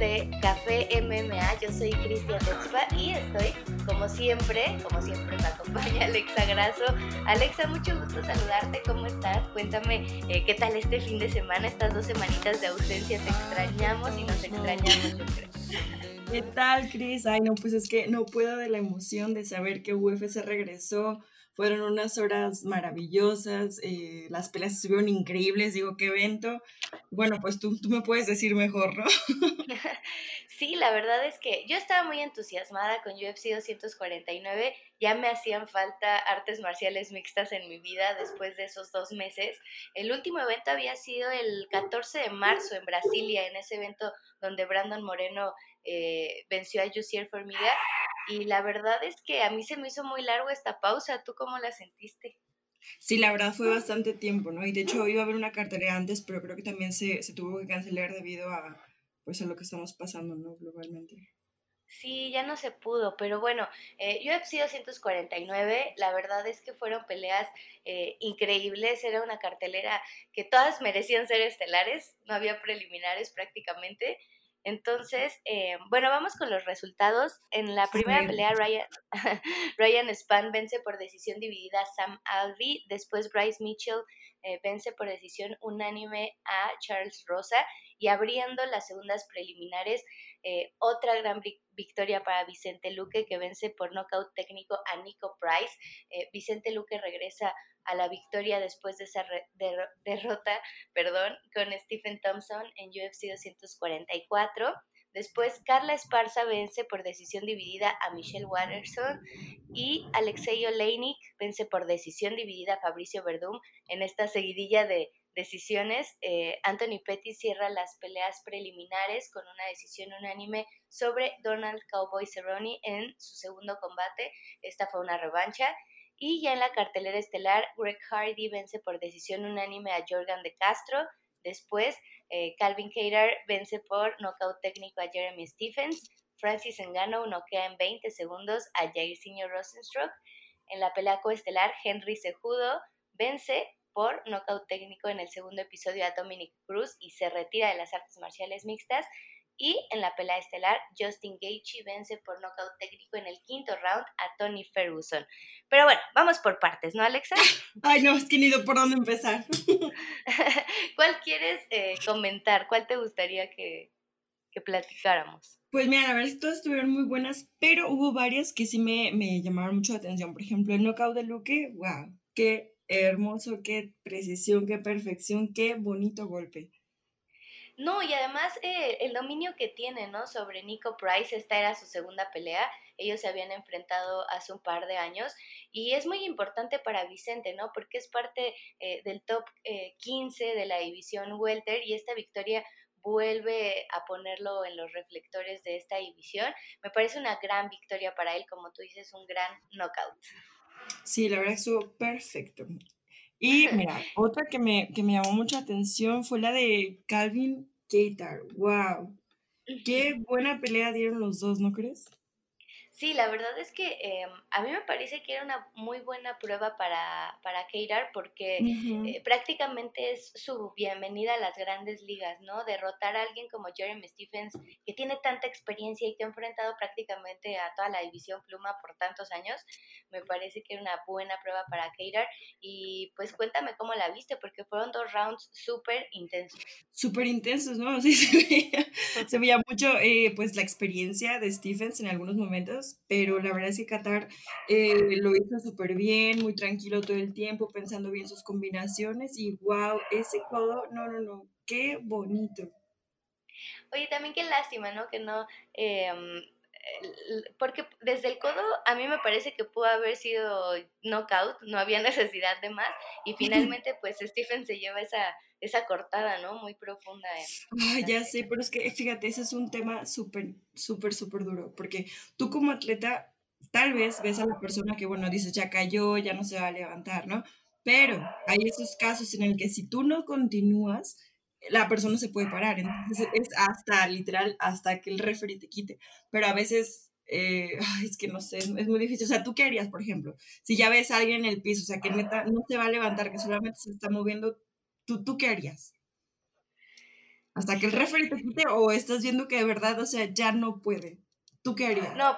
de Café MMA. Yo soy Cristian Texpa y estoy, como siempre, como siempre me acompaña Alexa Grasso. Alexa, mucho gusto saludarte. ¿Cómo estás? Cuéntame eh, qué tal este fin de semana, estas dos semanitas de ausencia. Te extrañamos y nos extrañamos, yo creo. ¿Qué tal, Cris? Ay, no, pues es que no puedo de la emoción de saber que UFC regresó fueron unas horas maravillosas, eh, las peleas estuvieron increíbles, digo, qué evento. Bueno, pues tú, tú me puedes decir mejor, ¿no? Sí, la verdad es que yo estaba muy entusiasmada con UFC 249, ya me hacían falta artes marciales mixtas en mi vida después de esos dos meses. El último evento había sido el 14 de marzo en Brasilia, en ese evento donde Brandon Moreno eh, venció a Jussier Formiga y la verdad es que a mí se me hizo muy largo esta pausa. ¿Tú cómo la sentiste? Sí, la verdad fue bastante tiempo, ¿no? Y de hecho iba a haber una cartera antes, pero creo que también se, se tuvo que cancelar debido a, pues, a lo que estamos pasando, ¿no? Globalmente. Sí, ya no se pudo, pero bueno, eh, UFC 249, la verdad es que fueron peleas eh, increíbles, era una cartelera que todas merecían ser estelares, no había preliminares prácticamente, entonces, eh, bueno, vamos con los resultados. En la primera pelea, Ryan, Ryan Span vence por decisión dividida a Sam Alvey. Después, Bryce Mitchell eh, vence por decisión unánime a Charles Rosa. Y abriendo las segundas preliminares, eh, otra gran victoria para Vicente Luque que vence por nocaut técnico a Nico Price. Vicente Luque regresa a la victoria después de esa derrota perdón, con Stephen Thompson en UFC 244. Después, Carla Esparza vence por decisión dividida a Michelle Watterson y Alexei Oleinik vence por decisión dividida a Fabricio Verdum en esta seguidilla de decisiones. Eh, Anthony Petty cierra las peleas preliminares con una decisión unánime sobre Donald Cowboy Cerrone en su segundo combate. Esta fue una revancha. Y ya en la cartelera estelar, Greg Hardy vence por decisión unánime a Jordan de Castro. Después, eh, Calvin Cater vence por nocaut técnico a Jeremy Stephens. Francis Ngannou noquea en 20 segundos a Jairzinho Rosenstruck. En la pelea coestelar, Henry Cejudo vence por nocaut técnico en el segundo episodio a Dominic Cruz y se retira de las artes marciales mixtas. Y en la pelea estelar, Justin Gaethje vence por nocaut técnico en el quinto round a Tony Ferguson. Pero bueno, vamos por partes, ¿no, Alexa? Ay, no, es que ni de por dónde empezar. ¿Cuál quieres eh, comentar? ¿Cuál te gustaría que, que platicáramos? Pues mira, la verdad es que todas estuvieron muy buenas, pero hubo varias que sí me, me llamaron mucho la atención. Por ejemplo, el knockout de Luque, wow, qué hermoso, qué precisión, qué perfección, qué bonito golpe. No, y además eh, el dominio que tiene, ¿no? Sobre Nico Price, esta era su segunda pelea, ellos se habían enfrentado hace un par de años y es muy importante para Vicente, ¿no? Porque es parte eh, del top 15 eh, de la división welter y esta victoria vuelve a ponerlo en los reflectores de esta división. Me parece una gran victoria para él, como tú dices, un gran knockout. Sí, la verdad estuvo perfecto. Y mira, otra que me, que me llamó mucha atención fue la de Calvin Gator, wow. Qué buena pelea dieron los dos, ¿no crees? Sí, la verdad es que em, a mí me parece que era una muy buena prueba para, para Keirar porque eh, prácticamente es su bienvenida a las grandes ligas, ¿no? Derrotar a alguien como Jeremy Stephens, que tiene tanta experiencia y que ha enfrentado prácticamente a toda la división pluma por tantos años, me parece que era una buena prueba para Keirar. Y pues cuéntame cómo la viste, porque fueron dos rounds súper intensos. Súper intensos, ¿no? Sí, se veía, se veía mucho eh, pues la experiencia de Stephens en algunos momentos pero la verdad es que Qatar eh, lo hizo súper bien, muy tranquilo todo el tiempo, pensando bien sus combinaciones y wow, ese codo, no, no, no, qué bonito. Oye, también qué lástima, ¿no? Que no, em, porque desde el codo a mí me parece que pudo haber sido knockout, no había necesidad de más y finalmente pues Stephen se lleva esa, esa cortada, ¿no? Muy profunda. En, ya sé, pero es que fíjate, ese es un tema súper, súper, súper duro, porque tú como atleta tal vez ves a la persona que, bueno, dices, ya cayó, ya no se va a levantar, ¿no? Pero hay esos casos en el que si tú no continúas, la persona se puede parar. Entonces es hasta, literal, hasta que el referee te quite. Pero a veces, eh, es que no sé, es, muy difícil. O sea, ¿tú qué harías, por ejemplo? Si ya ves a alguien en el piso, o sea, que neta no se va a levantar, que solamente se está moviendo, ¿tú, tú qué harías? Hasta que el referee te quite o estás viendo que de verdad, o sea, ya no puede. ¿Tú qué harías? No,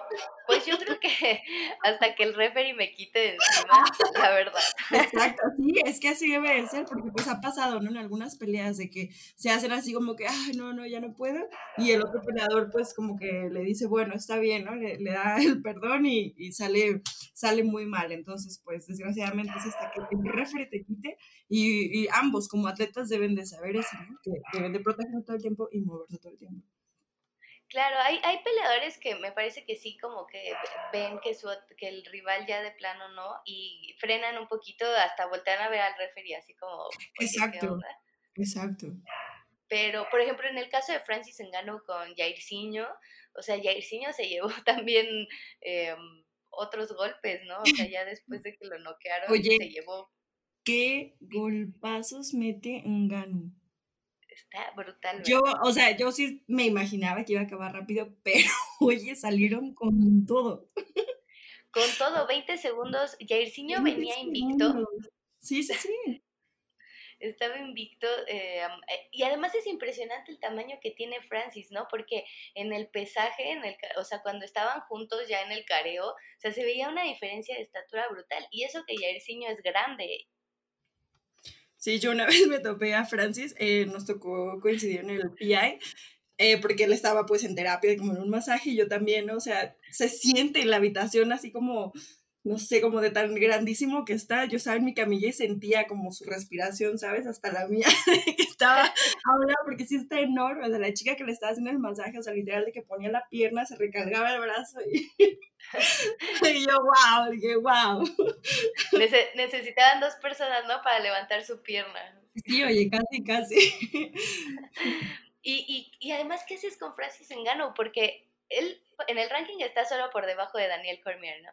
pues yo creo que hasta que el referee me quite de encima, la verdad. Exacto, sí, es que así debe de ser, porque pues ha pasado, ¿no? En algunas peleas de que se hacen así como que, ay, no, no, ya no puedo, y el otro peleador pues como que le dice, bueno, está bien, ¿no? Le, da el perdón y, y, sale, sale muy mal. Entonces, pues desgraciadamente es hasta que el referee te quite, y, y ambos como atletas deben de saber eso, ¿no? Que deben de protegerse todo el tiempo y moverse todo el tiempo. Claro, hay, hay peleadores que me parece que sí, como que ven que, su, que el rival ya de plano no, y frenan un poquito, hasta voltean a ver al referee, así como... Exacto, exacto. Pero, por ejemplo, en el caso de Francis Engano con Jairzinho, o sea, Jairzinho se llevó también em, otros golpes, ¿no? O sea, ya después de que lo noquearon, se llevó... ¿Qué golpazos mete Engano? Está brutal. Yo, o sea, yo sí me imaginaba que iba a acabar rápido, pero oye, salieron con todo. Con todo, 20 segundos. Jairzinho venía invicto. Sí, sí, sí. Estaba invicto. Eh, eh, y además es impresionante el tamaño que tiene Francis, ¿no? Porque en el pesaje, en el, o sea, cuando estaban juntos ya en el careo, o sea, se veía una diferencia de estatura brutal. Y eso que Jairzinho es grande. Sí, yo una vez me topé a Francis, eh, nos tocó coincidir en el PI, eh, porque él estaba pues en terapia, como en un masaje, y yo también, ¿no? O sea, se siente en la habitación así como, no sé, como de tan grandísimo que está. Yo estaba en mi camilla y sentía como su respiración, ¿sabes? Hasta la mía, que estaba ahora, porque sí está enorme. O sea, la chica que le estaba haciendo el masaje, o sea, literal, de que ponía la pierna, se recargaba el brazo y, y yo, wow, dije, wow. necesitaban dos personas, ¿no? Para levantar su pierna. Sí, oye, casi, casi. Y, y, y además, ¿qué haces con Francis Engano? Porque él en el ranking está solo por debajo de Daniel Cormier, ¿no?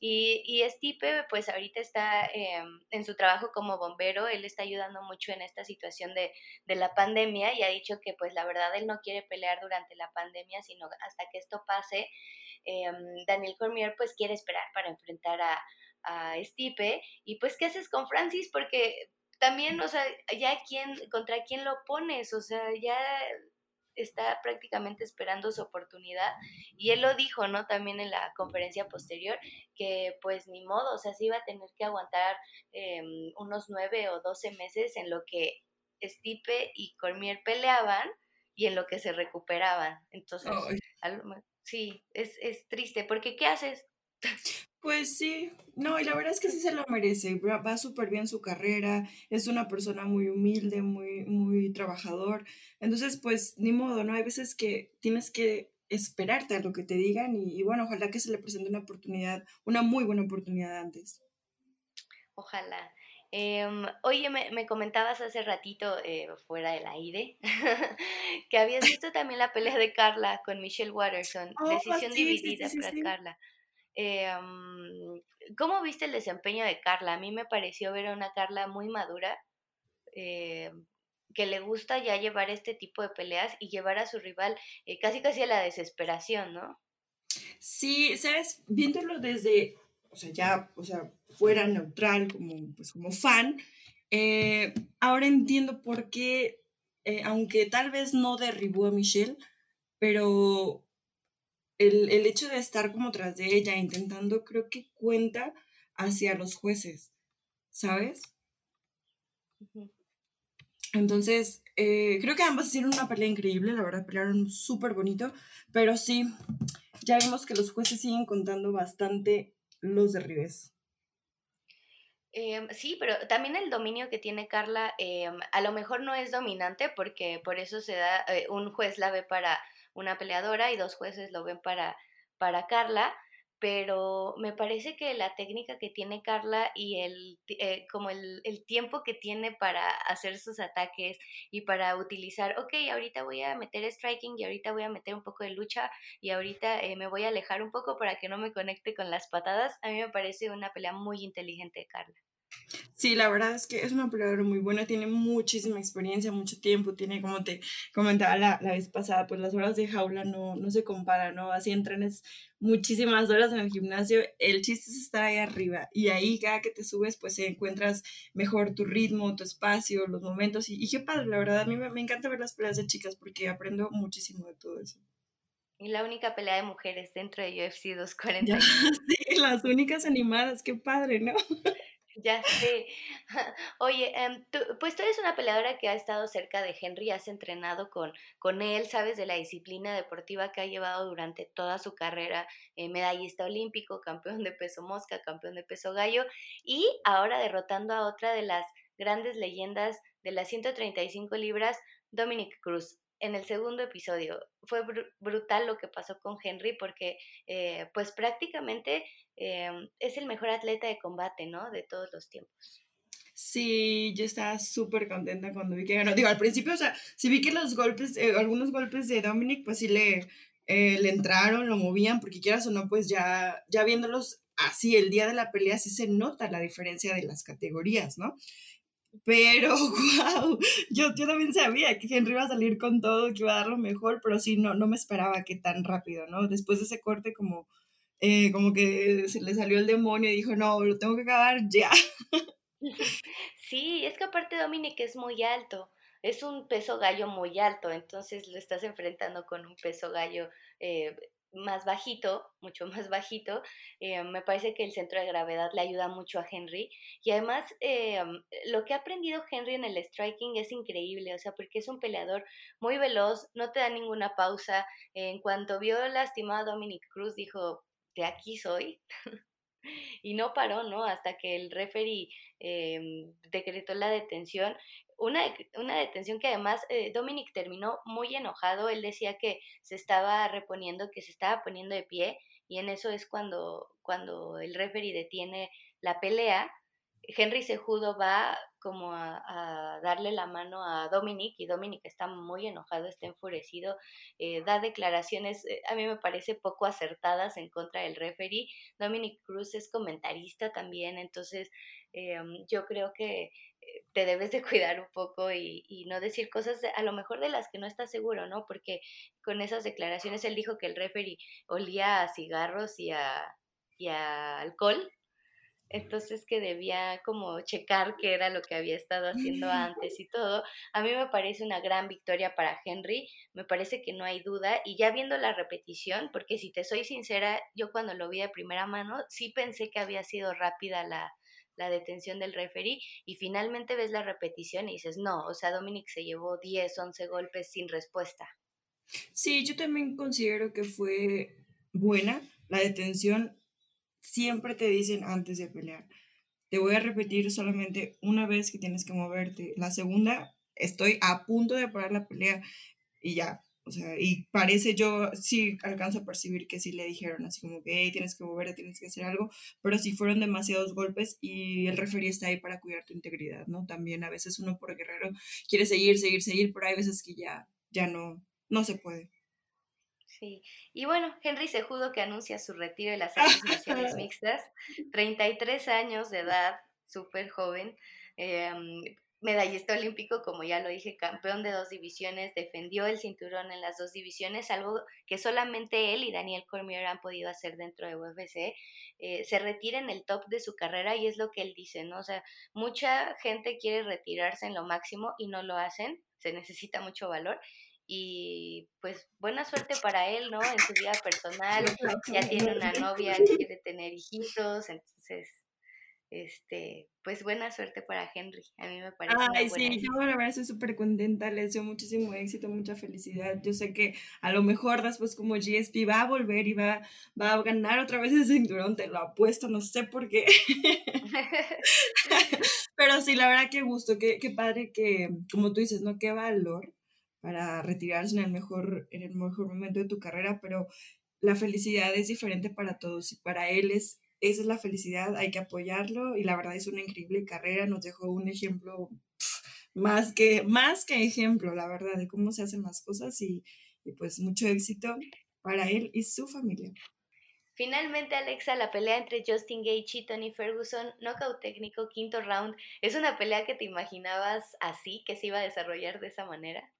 Y, y Stipe, pues ahorita está em, en su trabajo como bombero, él está ayudando mucho en esta situación de, de, la pandemia y ha dicho que pues la verdad él no quiere pelear durante la pandemia, sino hasta que esto pase. Em, Daniel Cormier pues quiere esperar para enfrentar a, a Stipe y pues ¿qué haces con Francis? Porque también, o sea, ya quién, contra quién lo pones, o sea, ya está prácticamente esperando su oportunidad y él lo dijo, ¿no? También en la conferencia posterior, que pues ni modo, o sea, se iba a tener que aguantar em, unos nueve o doce meses en lo que Stipe y Cormier peleaban y en lo que se recuperaban. Entonces, sí, es, es triste, porque ¿qué haces? Pues sí, no, y la verdad es que sí se lo merece, va, súper bien su carrera, es una persona muy humilde, muy, muy trabajador, entonces pues ni modo, ¿no? Hay veces que tienes que esperarte a lo que te digan y, bueno, ojalá que se le presente una oportunidad, una muy buena oportunidad antes. Ojalá. Em, oye, me, comentabas hace ratito, eh, fuera del aire, que habías visto también la pelea de Carla con Michelle Watterson, oh, decisión dividida para Carla. Eh, ¿Cómo viste el desempeño de Carla? A mí me pareció ver a una Carla muy madura, eh, que le gusta ya llevar este tipo de peleas y llevar a su rival eh, casi casi a la desesperación, ¿no? Sí, sabes, viéndolo desde, o sea, ya, o sea, fuera neutral, como, pues, como fan, ahora entiendo por qué, aunque tal vez no derribó a Michelle, pero el, el, hecho de estar como tras de ella intentando, creo que cuenta hacia los jueces, ¿sabes? Entonces, eh, creo que ambas hicieron una pelea increíble, la verdad, pelearon súper bonito, pero sí, ya vimos que los jueces siguen contando bastante los derribes. Em, sí, pero también el dominio que tiene Carla em, a lo mejor no es dominante porque por eso se da, eh, un juez la ve para una peleadora y dos jueces lo ven para, para Carla, pero me parece que la técnica que tiene Carla y el, eh, como el, tiempo que tiene para hacer sus ataques y para utilizar, ok, ahorita voy a meter striking y ahorita voy a meter un poco de lucha y ahorita eh, me voy a alejar un poco para que no me conecte con las patadas, a mí me parece una pelea muy inteligente de Carla. Sí, la verdad es que es una peleadora muy buena, tiene muchísima experiencia, mucho tiempo, tiene, como te comentaba la, la vez pasada, pues las horas de jaula no, no se comparan, ¿no? Así entrenes muchísimas horas en el gimnasio, el chiste es estar ahí arriba y ahí cada que te subes, pues encuentras mejor tu ritmo, tu espacio, los momentos y, y qué padre, la verdad, a mí me, me encanta ver las peleas de chicas porque aprendo muchísimo de todo eso. Y la única pelea de mujeres dentro de UFC Ya 249. sí, las únicas animadas, qué padre, ¿no? Ya sé. Oye, em, tú, pues tú eres una peleadora que ha estado cerca de Henry, has entrenado con, con él, sabes de la disciplina deportiva que ha llevado durante toda su carrera, eh, medallista olímpico, campeón de peso mosca, campeón de peso gallo, y ahora derrotando a otra de las grandes leyendas de las 135 libras, Dominic Cruz. En el segundo episodio fue bru- brutal lo que pasó con Henry porque eh, pues prácticamente em, es el mejor atleta de combate, ¿no? De todos los tiempos. Sí, yo estaba súper contenta cuando vi que ganó. Digo, al principio, o sea, sí vi que los golpes, eh, algunos golpes de Dominic, pues sí le, eh, le entraron, lo movían, porque quieras o no, pues ya, ya viéndolos así el día de la pelea, sí se nota la diferencia de las categorías, ¿no? Pero, wow, yo, yo también sabía que Henry iba a salir con todo, que iba a dar lo mejor, pero sí, no, no me esperaba que tan rápido, ¿no? Después de ese corte, como, eh, como que se le salió el demonio y dijo, no, lo tengo que acabar ya. Sí, es que aparte Dominic es muy alto, es un peso gallo muy alto, entonces lo estás enfrentando con un peso gallo eh, más bajito, mucho más bajito. eh, me parece que el centro de gravedad le ayuda mucho a Henry y además eh, lo que ha aprendido Henry en el striking es increíble, o sea, porque es un peleador muy veloz, no te da ninguna pausa. en cuanto vio lastimado a Dominic Cruz, dijo, aquí soy y no paró, ¿no? Hasta que el referee eh, decretó la detención. Una, una detención que además eh, Dominic terminó muy enojado. Él decía que se estaba reponiendo, que se estaba poniendo de pie, y en eso es cuando, cuando el referee detiene la pelea. Henry Cejudo va como a, darle la mano a Dominic y Dominic está muy enojado, está enfurecido, eh, da declaraciones, eh, a mí me parece poco acertadas en contra del referee Dominic Cruz es comentarista también, entonces eh, yo creo que eh, te debes de cuidar un poco y, y no decir cosas de- a lo mejor de las que no estás seguro, ¿no? Porque con esas declaraciones él dijo que el referee olía a cigarros y a alcohol, entonces que debía como checar qué era lo que había estado haciendo antes y todo. A mí me parece una gran victoria para Henry, me parece que no hay duda y ya viendo la repetición, porque si te soy sincera, yo cuando lo vi de primera mano sí pensé que había sido rápida la, la detención del referee y finalmente ves la repetición y dices, no, o sea, Dominic se llevó 10 11 golpes sin respuesta. Sí, yo también considero que fue buena la detención. Siempre te dicen antes de pelear, te voy a repetir solamente una vez que tienes que moverte. La segunda, estoy a punto de parar la pelea y ya. O sea, y parece yo, sí alcanzo a percibir que sí le dijeron así como que, hey, tienes que moverte, tienes que hacer algo, pero sí fueron demasiados golpes y el referee está ahí para cuidar tu integridad, ¿no? También a veces uno por guerrero quiere seguir, seguir, seguir, pero hay veces que ya, ya no, no se puede. Sí, y bueno, Henry Cejudo que anuncia su retiro de las artes marciales mixtas, 33 años de edad, súper joven, eh, medallista olímpico, como ya lo dije, campeón de dos divisiones, defendió el cinturón en las dos divisiones, algo que solamente él y Daniel Cormier han podido hacer dentro de UFC, eh, se retira en el top de su carrera y es lo que él dice, ¿no? O sea, mucha gente quiere retirarse en lo máximo y no lo hacen, se necesita mucho valor y pues buena suerte para él, ¿no? En su vida personal, ya tiene una novia, quiere tener hijitos, entonces, este, pues buena suerte para Henry, a mí me parece Ay, sí, yo la verdad estoy súper contenta, le deseo muchísimo éxito, mucha felicidad. Yo sé que a lo mejor después como GSP va a volver y va, va a ganar otra vez el cinturón, te lo apuesto, no sé por qué. Pero sí, la verdad que gusto, qué, qué padre que, como tú dices, ¿no? Qué valor para retirarse en el mejor, en el mejor momento de tu carrera, pero la felicidad es diferente para todos y para él es, esa es la felicidad, hay que apoyarlo y la verdad es una increíble carrera, nos dejó un ejemplo más que, más que ejemplo, la verdad, de cómo se hacen las cosas y, y pues mucho éxito para él y su familia. Finalmente, Alexa, la pelea entre Justin Gaethje y Tony Ferguson, knockout técnico, quinto round, ¿es una pelea que te imaginabas así, que se iba a desarrollar de esa manera?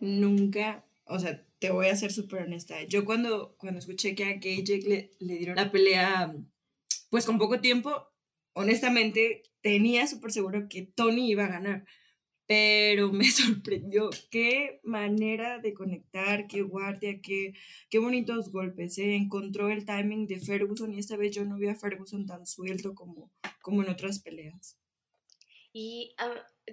Nunca, o sea, te voy a ser súper honesta. Yo cuando, cuando escuché que a Gaethje le, le dieron la pelea, pues con poco tiempo, honestamente tenía súper seguro que Tony iba a ganar pero me sorprendió qué manera de conectar, qué guardia, qué, qué bonitos golpes. ¿eh? Encontró el timing de Ferguson y esta vez yo no vi a Ferguson tan suelto como, como en otras peleas. Y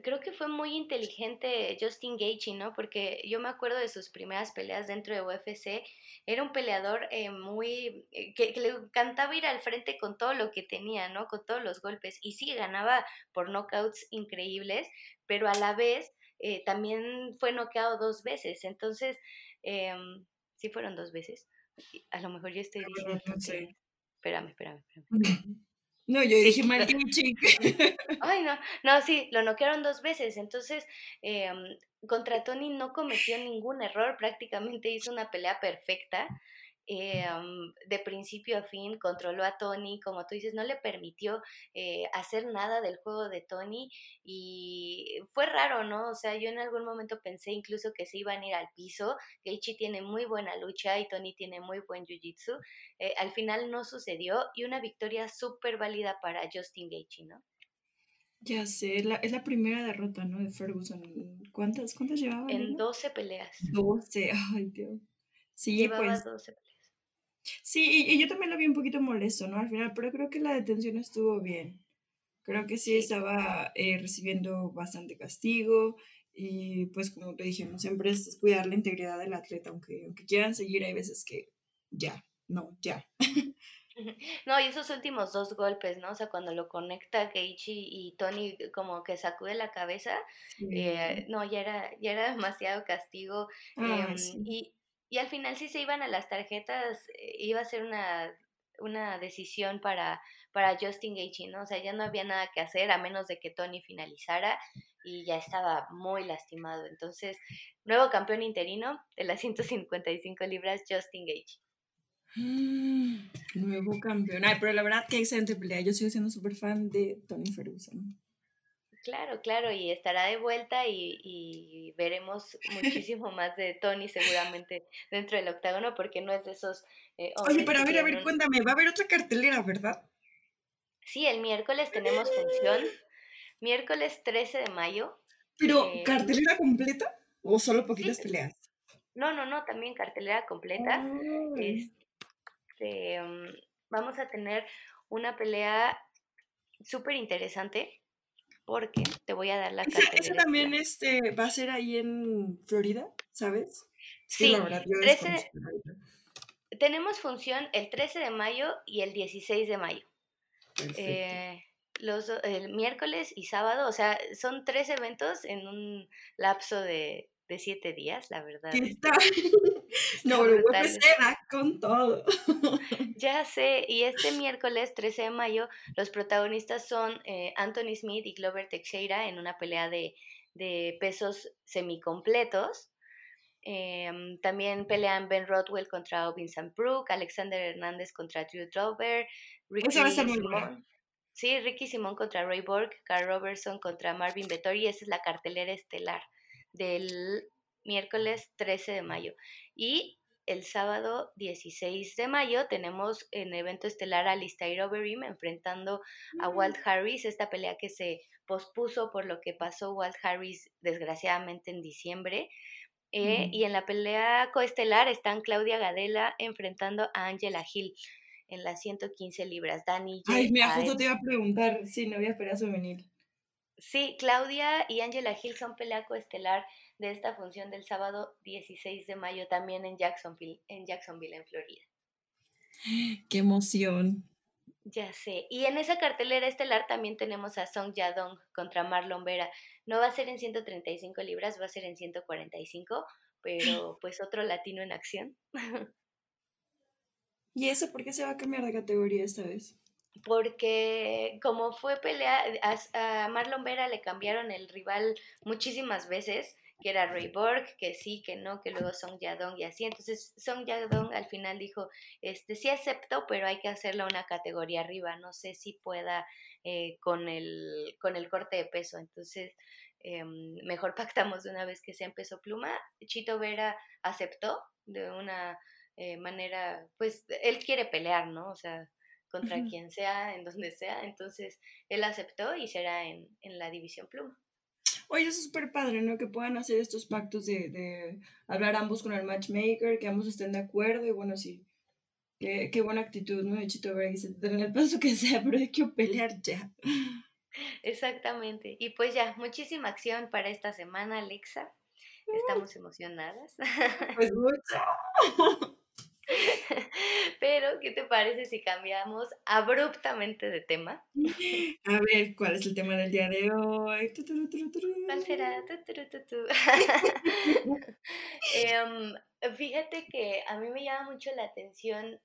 creo que fue muy inteligente Justin Gaethje, ¿no? Porque yo me acuerdo de sus primeras peleas dentro de UFC. Era un peleador eh, muy... Eh, que, que, le encantaba ir al frente con todo lo que tenía, ¿no? Con todos los golpes. Y sí, ganaba por knockouts increíbles, pero a la vez eh, también fue noqueado dos veces. Entonces, em, sí fueron dos veces. A lo mejor yo estoy diciendo... No, sé. Espérame, espérame, espérame. No, yo dije mal Ay, no, no, sí, lo noquearon dos veces. Entonces, em, contra Tony no cometió ningún error, prácticamente hizo una pelea perfecta. Eh, de principio a fin, controló a Tony, como tú dices, no le permitió eh, hacer nada del juego de Tony y fue raro, ¿no? O sea, yo en algún momento pensé incluso que se iban a ir al piso, Geichi tiene muy buena lucha y Tony tiene muy buen jiu-jitsu, eh, al final no sucedió y una victoria súper válida para Justin Geichi, ¿no? Ya sé, es la, es la primera derrota, ¿no? De Ferguson. ¿Cuántas, cuántas llevaba? En 12 peleas. 12, ay Dios. Sí, llevaba pues. 12 peleas. Sí, y, yo también lo vi un poquito molesto, ¿no? Al final, pero creo que la detención estuvo bien. Creo que sí estaba eh, recibiendo bastante castigo y pues como te dijimos, siempre es cuidar la integridad del atleta, aunque, aunque quieran seguir, hay veces que ya, no, ya. No, y esos últimos dos golpes, ¿no? O sea, cuando lo conecta Geichi y Tony como que sacude la cabeza, eh, no, ya era, ya era demasiado castigo. Ah, em, y, y al final si se iban a las tarjetas, eh, iba a ser una, una decisión para, para Justin Gaethje, ¿no? O sea, ya no había nada que hacer a menos de que Tony finalizara y ya estaba muy lastimado. Entonces, nuevo campeón interino de las 155 libras, Justin Gaethje. Mm, nuevo campeón. Ay, pero la verdad que excelente pelea. Yo sigo siendo súper fan de Tony Ferguson. Claro, claro, y estará de vuelta y, veremos muchísimo más de Tony seguramente dentro del octágono porque no es de esos... Eh, Oye, pero a ver, a ver, cuéntame, va a haber otra cartelera, ¿verdad? Sí, el miércoles tenemos función, miércoles 13 de mayo. ¿Pero cartelera completa o solo poquitas peleas? No, no, no, también cartelera completa. Este, mm, vamos a tener una pelea súper interesante porque te voy a dar la cartelera. ¿Ese también este, va a ser ahí en Florida, sabes? Sí, la verdad, 13, tenemos función el 13 de mayo y el 16 de mayo. Eh, los, el miércoles y sábado, o sea, son tres eventos en un lapso de, de siete días, la verdad. No, pero se va con todo. ya sé, y este miércoles 13 de mayo los protagonistas son eh, Anthony Smith y Glover Teixeira en una pelea de, de pesos semicompletos. Eh, también pelean Ben Rothwell contra Vincent Brook, Alexander Hernández contra Drew Dover, Ricky Simón. Sí, Ricky Simón contra Ray Borg, Carl Robertson contra Marvin Vettori, esa es la cartelera estelar del miércoles 13 de mayo. Y el sábado 16 de mayo tenemos en evento estelar a Alistair Overeem enfrentando a. Walt Harris, esta pelea que se pospuso por lo que pasó Walt Harris desgraciadamente en diciembre. Eh, y en la pelea coestelar están Claudia Gadela enfrentando a Angela Hill en las 115 libras. Dani Ay, mira, justo te iba a preguntar si no había esperado venir. Sí, Claudia y Angela Hill son pelea coestelar de esta función del sábado 16 de mayo también en Jacksonville, en Jacksonville, en Florida. ¡Qué emoción! Ya sé. Y en esa cartelera estelar también tenemos a Song Yadong contra Marlon Vera. No va a ser en 135 libras, va a ser en 145, pero pues otro latino en acción. ¿Y eso por qué se va a cambiar de categoría esta vez? Porque como fue pelea, a, Marlon Vera le cambiaron el rival muchísimas veces, que era Ray Borg, que sí, que no, que luego Song Yadong y así. Entonces Song Yadong al final dijo, este sí acepto, pero hay que hacerla una categoría arriba, no sé si pueda eh, con, el, con el corte de peso. Entonces em, mejor pactamos de una vez que sea en peso pluma. Chito Vera aceptó de una eh, manera, pues él quiere pelear, ¿no? O sea, contra quien sea, en donde sea. Entonces, él aceptó y será en, en la división pluma. Oye, es súper padre, ¿no? Que puedan hacer estos pactos de, de, hablar ambos con el matchmaker, que ambos estén de acuerdo y bueno, sí. Qué, qué buena actitud, ¿no? De Chito dice, en el paso que sea, pero hay que pelear ya. Exactamente. Y pues ya, muchísima acción para esta semana, Alexa. Estamos emocionadas. Pues mucho. Pero, ¿qué te parece si cambiamos abruptamente de tema? A ver, ¿cuál es el tema del día de hoy? ¿Cuál será? Em, fíjate que a mí me llama mucho la atención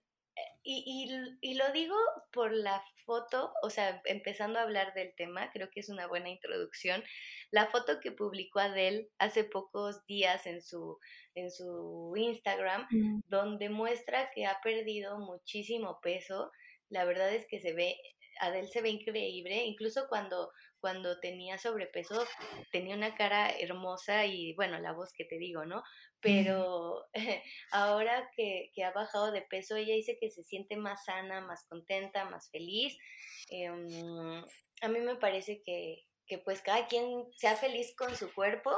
y, y, lo digo por la foto, o sea, empezando a hablar del tema, creo que es una buena introducción. La foto que publicó Adele hace pocos días en su, en su Instagram, mm. donde muestra que ha perdido muchísimo peso. La verdad es que se ve, Adele se ve increíble, incluso cuando, cuando tenía sobrepeso, tenía una cara hermosa y bueno, la voz que te digo, ¿no? pero ahora que, ha bajado de peso, ella dice que se siente más sana, más contenta, más feliz. Em, a mí me parece que, pues cada quien sea feliz con su cuerpo,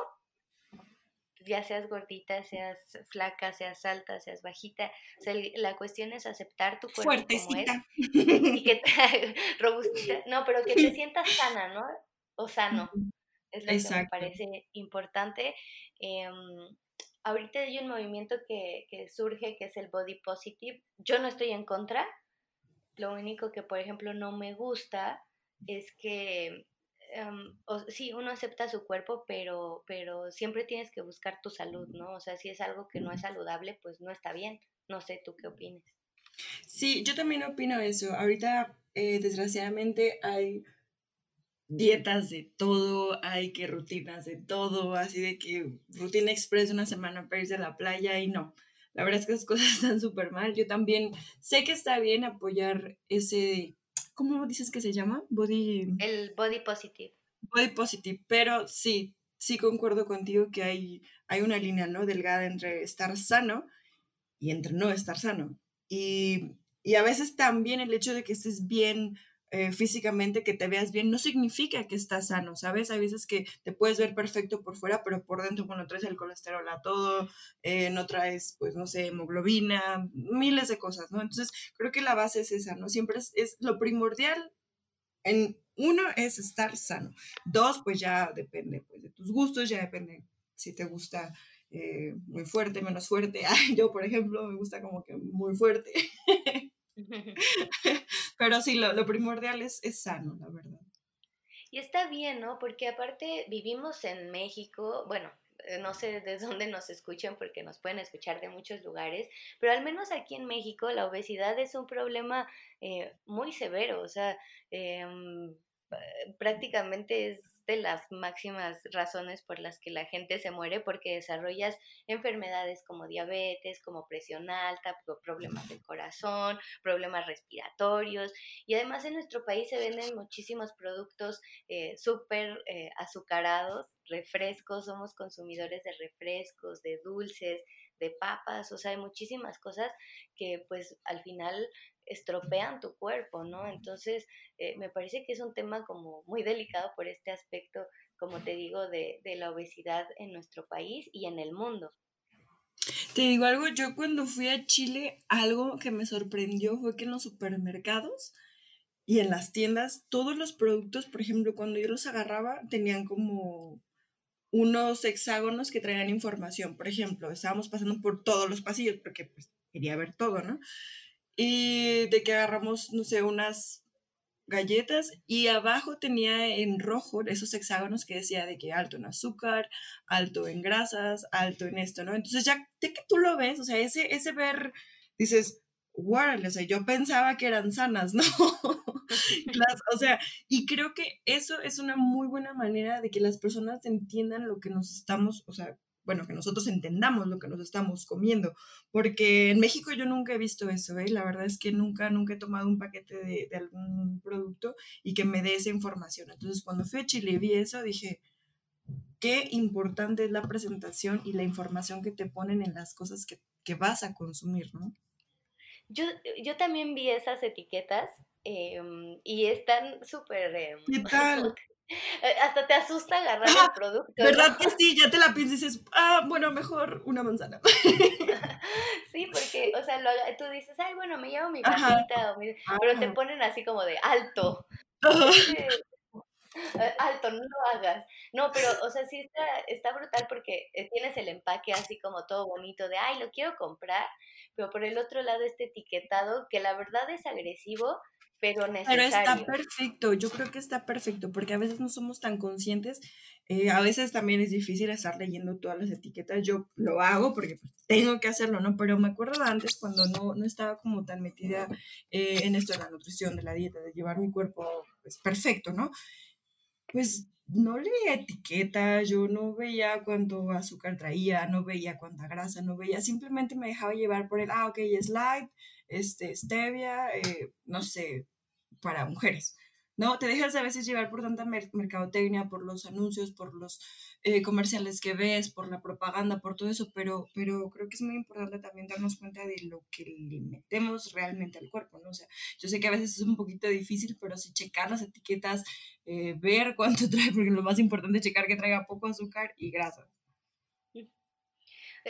ya seas gordita, seas flaca, seas alta, seas bajita. O sea, la cuestión es aceptar tu cuerpo como es. Y que te, robustita, no, pero que te sientas sana, ¿no? O sano. Es lo que me parece importante. Em, ahorita hay un movimiento que, surge que es el body positive. Yo no estoy en contra. Lo único que, por ejemplo, no me gusta es que em, sí, uno acepta su cuerpo, pero, pero siempre tienes que buscar tu salud, ¿no? O sea, si es algo que no es saludable, pues no está bien. No sé, ¿tú qué opinas? Sí, yo también opino eso. Ahorita, eh, desgraciadamente, hay dietas de todo, hay que rutinas de todo, así de que rutina express una semana para irse a la playa y no. La verdad es que esas cosas están súper mal. Yo también sé que está bien apoyar ese, ¿cómo dices que se llama? Body... El body positive. Body positive, pero sí, sí concuerdo contigo que hay, hay una línea, ¿no? Delgada entre estar sano y entre no estar sano. Y, y a veces también el hecho de que estés bien eh, físicamente, que te veas bien, no significa que estás sano, ¿sabes? Hay veces que te puedes ver perfecto por fuera, pero por dentro, bueno, traes el colesterol a todo, eh, no traes, pues, no sé, hemoglobina, miles de cosas, ¿no? Entonces, creo que la base es esa, ¿no? Siempre es, es lo primordial en uno es estar sano. Dos, pues ya depende pues, de tus gustos, ya depende si te gusta eh, muy fuerte, menos fuerte. yo, por ejemplo, me gusta como que muy fuerte. Pero sí, lo, primordial es, es sano, la verdad. Y está bien, ¿no? Porque aparte vivimos en México, bueno, eh, no sé de dónde nos escuchan porque nos pueden escuchar de muchos lugares, pero al menos aquí en México la obesidad es un problema eh, muy severo, o sea, em, prácticamente es de las máximas razones por las que la gente se muere porque desarrollas enfermedades como diabetes, como presión alta, problemas del corazón, problemas respiratorios y además en nuestro país se venden muchísimos productos eh, súper eh, azucarados, refrescos, somos consumidores de refrescos, de dulces, de papas, o sea, hay muchísimas cosas que pues al final estropean tu cuerpo, ¿no? Entonces, eh, me parece que es un tema como muy delicado por este aspecto, como te digo, de, de la obesidad en nuestro país y en el mundo. Te digo algo, yo cuando fui a Chile, algo que me sorprendió fue que en los supermercados y en las tiendas, todos los productos, por ejemplo, cuando yo los agarraba, tenían como unos hexágonos que traían información. Por ejemplo, estábamos pasando por todos los pasillos porque pues, quería ver todo, ¿no? Y de que agarramos, no sé, unas galletas y abajo tenía en rojo esos hexágonos que decía de que alto en azúcar, alto en grasas, alto en esto, ¿no? Entonces ya de que tú lo ves, o sea, ese, ese ver, dices, guárale, o sea, yo pensaba que eran sanas, ¿no? o sea, y creo que eso es una muy buena manera de que las personas entiendan lo que nos estamos, o sea, bueno, que nosotros entendamos lo que nos estamos comiendo, porque en México yo nunca he visto eso, ¿eh? La verdad es que nunca, nunca he tomado un paquete de, de algún producto y que me dé esa información. Entonces, cuando fui a Chile y vi eso, dije, qué importante es la presentación y la información que te ponen en las cosas que, que vas a consumir, ¿no? Yo, yo también vi esas etiquetas em, y están súper... Em, ¿Qué tal? Eh, hasta te asusta agarrar el producto. ¿Verdad que sí? Ya te la piensas y dices, ah, bueno, mejor una manzana. sí, porque, o sea, tú dices, ay, bueno, me llevo mi pasita, pero te ponen así como de alto. alto, no lo hagas. No, pero, o sea, sí está, está brutal porque eh, tienes el empaque así como todo bonito de, ay, lo quiero comprar, pero por el otro lado este etiquetado que la verdad es agresivo, pero necesario. Pero está perfecto, yo creo que está perfecto, porque a veces no somos tan conscientes, eh, a veces también es difícil estar leyendo todas las etiquetas, yo lo hago porque pues, tengo que hacerlo, ¿no? Pero me acuerdo antes cuando no, no estaba como tan metida en esto de la nutrición, de la dieta, de llevar mi cuerpo pues, perfecto, ¿no? Pues no leía etiqueta, yo no veía cuánto azúcar traía, no veía cuánta grasa, no veía, simplemente me dejaba llevar por el, ah, ok, es light, este, stevia, eh, no sé, para mujeres. ¿No? Te dejas a veces llevar por tanta mercadotecnia, por los anuncios, por los eh, comerciales que ves, por la propaganda, por todo eso, pero, pero creo que es muy importante también darnos cuenta de lo que le metemos realmente al cuerpo, ¿no? O sea, yo sé que a veces es un poquito difícil, pero si checar las etiquetas, eh, ver cuánto trae, porque lo más importante es checar que traiga poco azúcar y grasa.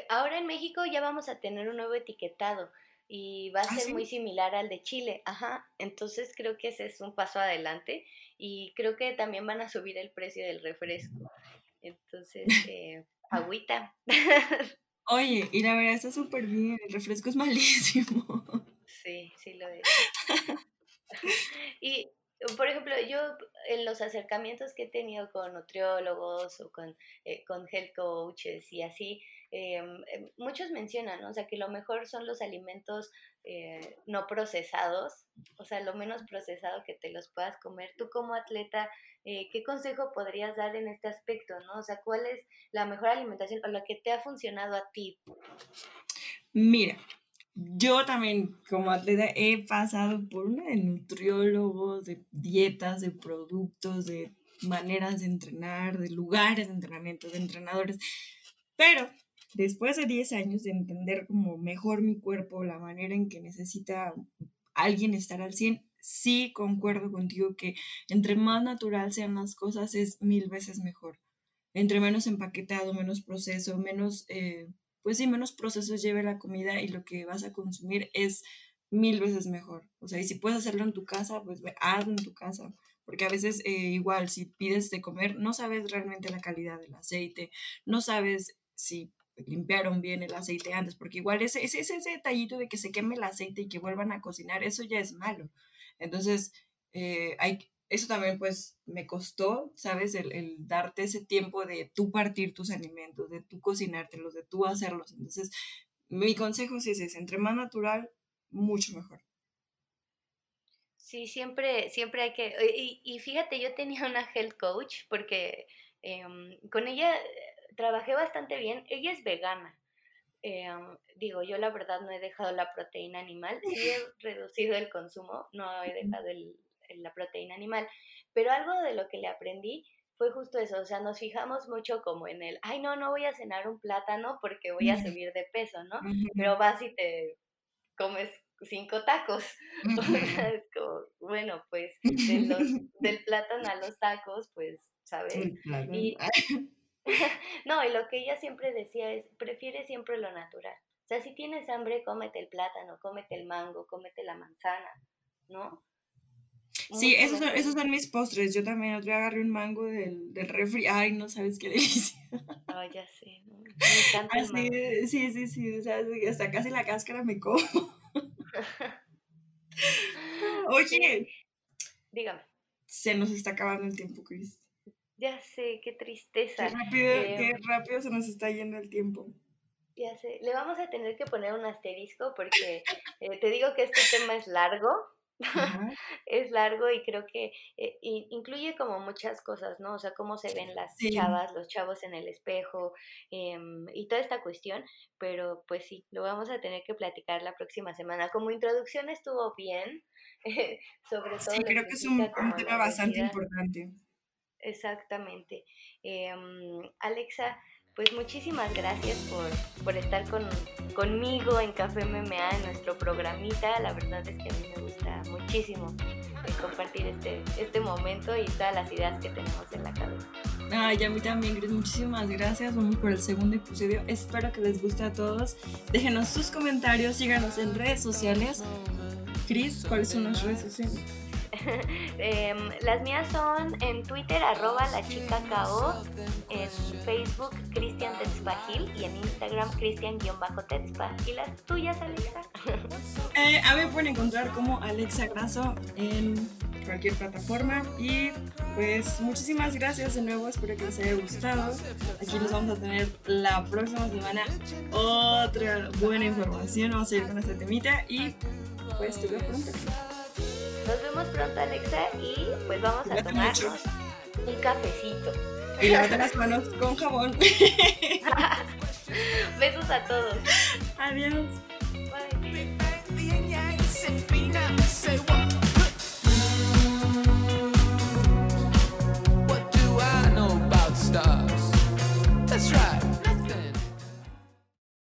Ahora en México ya vamos a tener un nuevo etiquetado y va a ¿Ah, ser muy similar al de Chile, ajá, entonces creo que ese es un paso adelante y creo que también van a subir el precio del refresco, entonces, eh, agüita. Oye, y la verdad está súper bien, el refresco es malísimo. Sí, sí lo es. y por ejemplo, yo en los acercamientos que he tenido con nutriólogos o con, eh, con health coaches y así, Em, em, muchos mencionan, o sea, que lo mejor son los alimentos eh, no procesados, o sea, lo menos procesado que te los puedas comer. Tú como atleta, eh, ¿qué consejo podrías dar en este aspecto, no? O sea, ¿cuál es la mejor alimentación o la que te ha funcionado a ti? Mira, yo también como atleta he pasado por una de nutriólogos, de dietas, de productos, de maneras de entrenar, de lugares de entrenamiento, de entrenadores, pero después de 10 años de entender como mejor mi cuerpo, la manera en que necesita alguien estar al 100, sí concuerdo contigo que entre más natural sean las cosas es mil veces mejor. Entre menos empaquetado, menos proceso, menos, eh, pues sí, menos procesos lleve la comida y lo que vas a consumir es mil veces mejor. O sea, y si puedes hacerlo en tu casa, pues hazlo en tu casa. Porque a veces eh, igual si pides de comer, no sabes realmente la calidad del aceite, no sabes si limpiaron bien el aceite antes, porque igual ese, ese, ese detallito de que se queme el aceite y que vuelvan a cocinar, eso ya es malo. Entonces, eh, hay, eso también pues me costó, ¿sabes? El, darte ese tiempo de tú partir tus alimentos, de tú cocinártelos, de tú hacerlos. Entonces, mi consejo es ese, entre más natural, mucho mejor. Sí, siempre, siempre hay que... Y, y fíjate, yo tenía una health coach porque em, con ella trabajé bastante bien. Ella es vegana. Eh, digo, yo la verdad no he dejado la proteína animal, sí he reducido el consumo, no he dejado el, la proteína animal, pero algo de lo que le aprendí fue justo eso, o sea, nos fijamos mucho como en el, ay, no, no voy a cenar un plátano porque voy a subir de peso, ¿no? Pero vas y te comes cinco tacos. bueno, pues del plátano a los tacos, pues, ¿sabes? Y, no, y lo que ella siempre decía es, prefiere siempre lo natural. O sea, si tienes hambre, cómete el plátano, cómete el mango, cómete la manzana, ¿no? Sí, esos son, esos son mis postres. Yo también otro agarré un mango del, del refri. Ay, no sabes qué delicia. Ay, ya sé. Me encanta el mango. Sí, sí, sí. O sea, hasta casi la cáscara me como. Oye. Dígame. Se nos está acabando el tiempo, Cris. Ya sé, qué tristeza. Qué rápido, qué rápido se nos está yendo el tiempo. Ya sé, le vamos a tener que poner un asterisco porque eh, te digo que este tema es largo, es largo y creo que eh, incluye como muchas cosas, ¿no? O sea, cómo se ven las chavas, los chavos en el espejo em, y toda esta cuestión, pero pues sí, lo vamos a tener que platicar la próxima semana. Como introducción estuvo bien, sobre todo. Sí, creo que es un, tema bastante importante. Exactamente. Em, Alexa, pues muchísimas gracias por, estar con, conmigo en Café MMA, en nuestro programita. La verdad es que a mí me gusta muchísimo compartir este, este momento y todas las ideas que tenemos en la cabeza. Ay, a mí también, Gris, muchísimas gracias. Vamos por el segundo episodio. Espero que les guste a todos. Déjenos sus comentarios, síganos en redes sociales. Cris, ¿cuáles son las redes sociales? Em, las mías son en Twitter, arroba la en Facebook, Cristian Tetzpagil y en Instagram, Cristian-Tetzpa. ¿Y las tuyas, Alexa? Eh, a mí pueden encontrar como Alexa Graso en cualquier plataforma y pues muchísimas gracias de nuevo, espero que les haya gustado. Aquí nos vamos a tener la próxima semana otra buena información, vamos a ir con esta temita y pues te veo pronto. Nos vemos pronto, Alexa, y pues vamos a tomarnos un cafecito. Y lavar las manos con jabón. Besos a todos. Adiós. Bye. Stars? That's right.